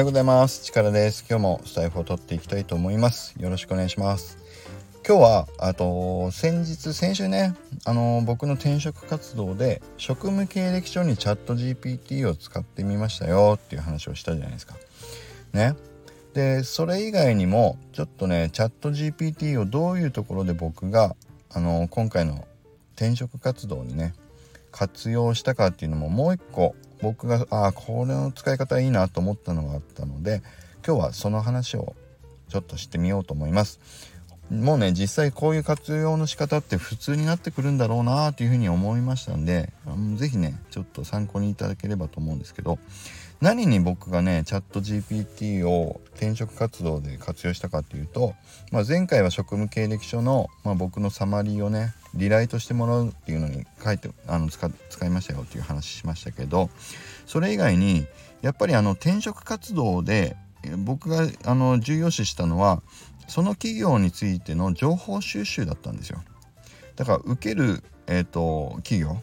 ようございます。力です。今日もスタイフを取っていきたいと思います。よろしくお願いします。今日はあと先日先週ねあの僕の転職活動で職務経歴書にチャット GPT を使ってみましたよっていう話をしたじゃないですか。ね。でそれ以外にもちょっとねチャット GPT をどういうところで僕があの今回の転職活動にね活用したかっていうのももう一個僕がああこれの使い方いいなと思ったのがあったので今日はその話をちょっとしてみようと思います。もうね実際こういう活用の仕方って普通になってくるんだろうなというふうに思いましたんで是非ねちょっと参考にいただければと思うんですけど何に僕がねチャット GPT を転職活動で活用したかっていうと、まあ、前回は職務経歴書の、まあ、僕のサマリーをねリライトしてもらうっていうのに書いてあの使使いましたよっていう話しましたけどそれ以外にやっぱりあの転職活動で僕があの重要視したのはその企業についての情報収集だったんですよ。だから受ける、えーと、企業。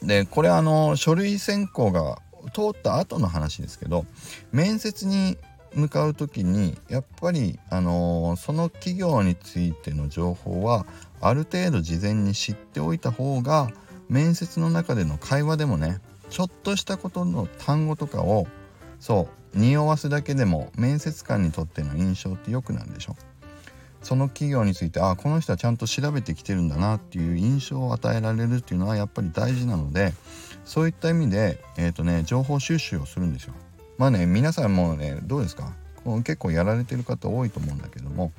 でこれあの書類選考が通った後の話ですけど面接に向かう時にやっぱり、あのー、その企業についての情報はある程度事前に知っておいた方が面接の中での会話でもねちょっとしたことの単語とかをそう匂わすだけでも面接官にとっての印象って良くなるでしょその企業についてあこの人はちゃんと調べてきてるんだなっていう印象を与えられるっていうのはやっぱり大事なのでそういった意味で、えーとね、情報収集をするんですよ。まあね皆さんもねどうですか？結構やられてる方多いと思うんだけども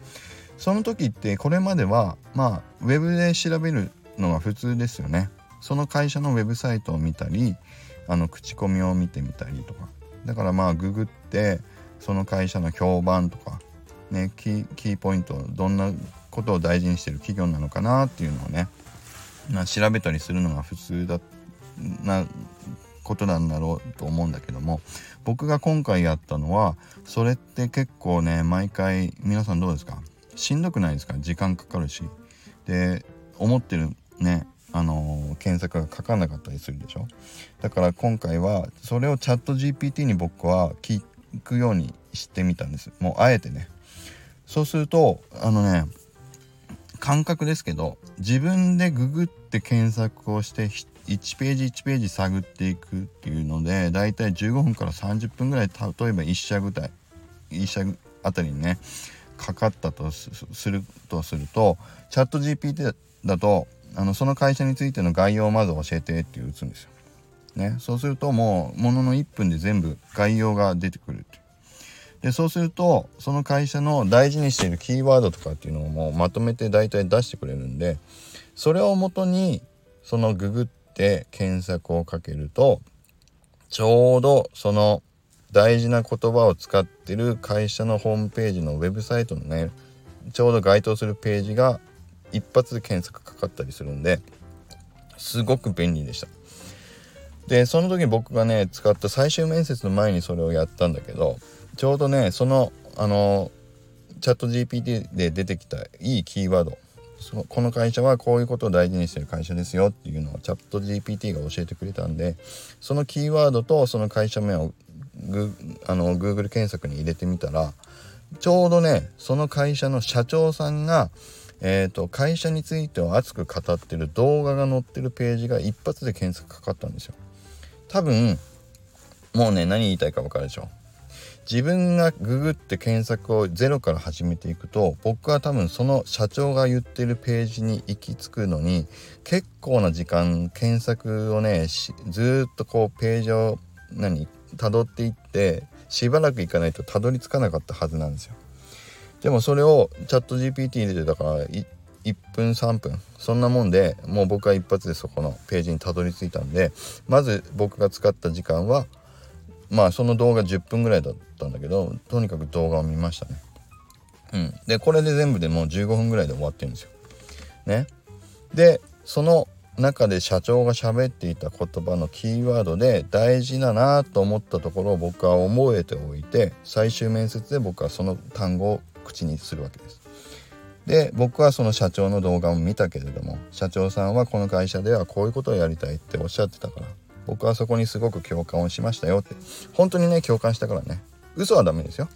その時ってこれまではまあウェブで調べるのが普通ですよね。その会社のウェブサイトを見たりあの口コミを見てみたりとかだからまあググってその会社の評判とかねキーキーポイントどんなことを大事にしてる企業なのかなっていうのをね、調べたりするのが普通だなことなんだろうと思うんだけども僕が今回やったのはそれって結構ね毎回皆さんどうですか？しんどくないですか？時間かかるし。で思ってるねあのー、検索がかかんなかったりするでしょ？だから今回はそれをチャット GPT に僕は聞くようにしてみたんです。もうあえてね。そうするとあのね感覚ですけど自分でググって検索をして1ページ1ページ探っていくっていうのでだいたい15分から30分ぐらい例えば1社具体1社あたりにねかかったとするとするとチャット GPT だとあのその会社についての概要をまず教えてって打つんですよ。ね、そうするともうものの1分で全部概要が出てくるって。でそうするとその会社の大事にしているキーワードとかっていうのをもうまとめて大体出してくれるんでそれをもとにそのググって検索をかけるとちょうどその大事な言葉を使ってる会社のホームページのウェブサイトのねちょうど該当するページが一発で検索かかったりするんですごく便利でした。でその時僕がね使った最終面接の前にそれをやったんだけどちょうどねそのあのチャット GPT で出てきたいいキーワードそこの会社はこういうことを大事にしてる会社ですよっていうのをチャット GPT が教えてくれたんでそのキーワードとその会社名をグあの Google 検索に入れてみたらちょうどねその会社の社長さんが、えーと、会社についてを熱く語ってる動画が載ってるページが一発で検索かかったんですよ。多分もうね何言いたいか分かるでしょ自分がググって検索をゼロから始めていくと僕は多分その社長が言ってるページに行き着くのに結構な時間検索をねずっとこうページを何辿っていってしばらく行かないとたどり着かなかったはずなんですよ。でもそれをチャット GPT 入れてたから1分3分そんなもんでもう僕は一発でそこのページにたどり着いたんでまず僕が使った時間はまあその動画10分ぐらいだったんだけどとにかく動画を見ましたね。うん、でこれで全部でもう15分ぐらいで終わってるんですよ。ね。でその中で社長が喋っていた言葉のキーワードで大事だなと思ったところを僕は覚えておいて最終面接で僕はその単語を口にするわけです。で僕はその社長の動画を見たけれども社長さんはこの会社ではこういうことをやりたいっておっしゃってたから僕はそこにすごく共感をしましたよって本当にね共感したからね嘘はダメですよ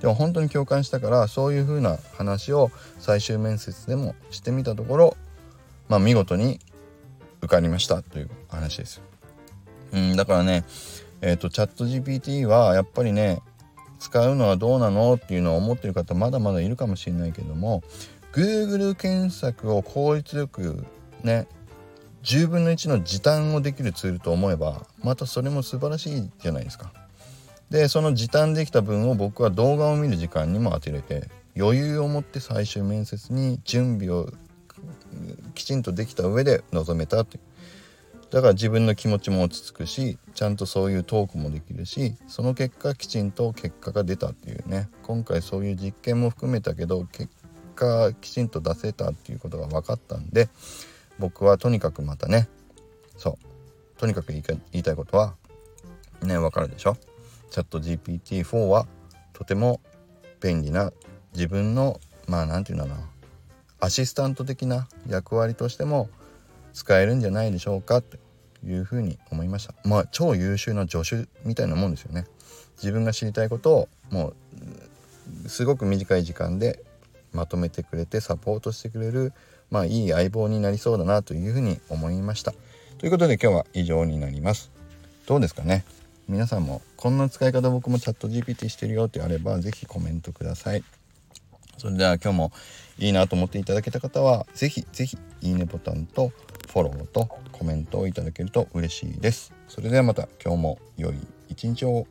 でも本当に共感したからそういう風な話を最終面接でもしてみたところまあ見事に受かりましたという話ですうんだからねえっ、ー、とチャット GPT はやっぱりね使うのはどうなのっていうのを思ってる方まだまだいるかもしれないけども Google 検索を効率よくね10分の1の時短をできるツールと思えばまたそれも素晴らしいじゃないですか。でその時短できた分を僕は動画を見る時間にも当てれて余裕を持って最終面接に準備をきちんとできた上で臨めたってだから自分の気持ちも落ち着くしちゃんとそういうトークもできるしその結果きちんと結果が出たっていうね。今回そういう実験も含めたけど結果きちんと出せたっていうことが分かったんで僕はとにかくまたねそうとにかく言いたいことはね分かるでしょ？チャット GPT4 はとても便利な自分のまあ何て言うんだろうアシスタント的な役割としても使えるんじゃないでしょうかというふうに思いました。まあ超優秀な助手みたいなもんですよね。自分が知りたいことをもうすごく短い時間でまとめてくれてサポートしてくれるまあいい相棒になりそうだなというふうに思いました。ということで今日は以上になります。どうですかね？皆さんもこんな使い方僕もチャット GPT してるよってあれば是非コメントくださいそれでは今日もいいなと思っていただけた方は是非是非いいねボタンとフォローとコメントをいただけると嬉しいです。それではまた今日も良い一日を。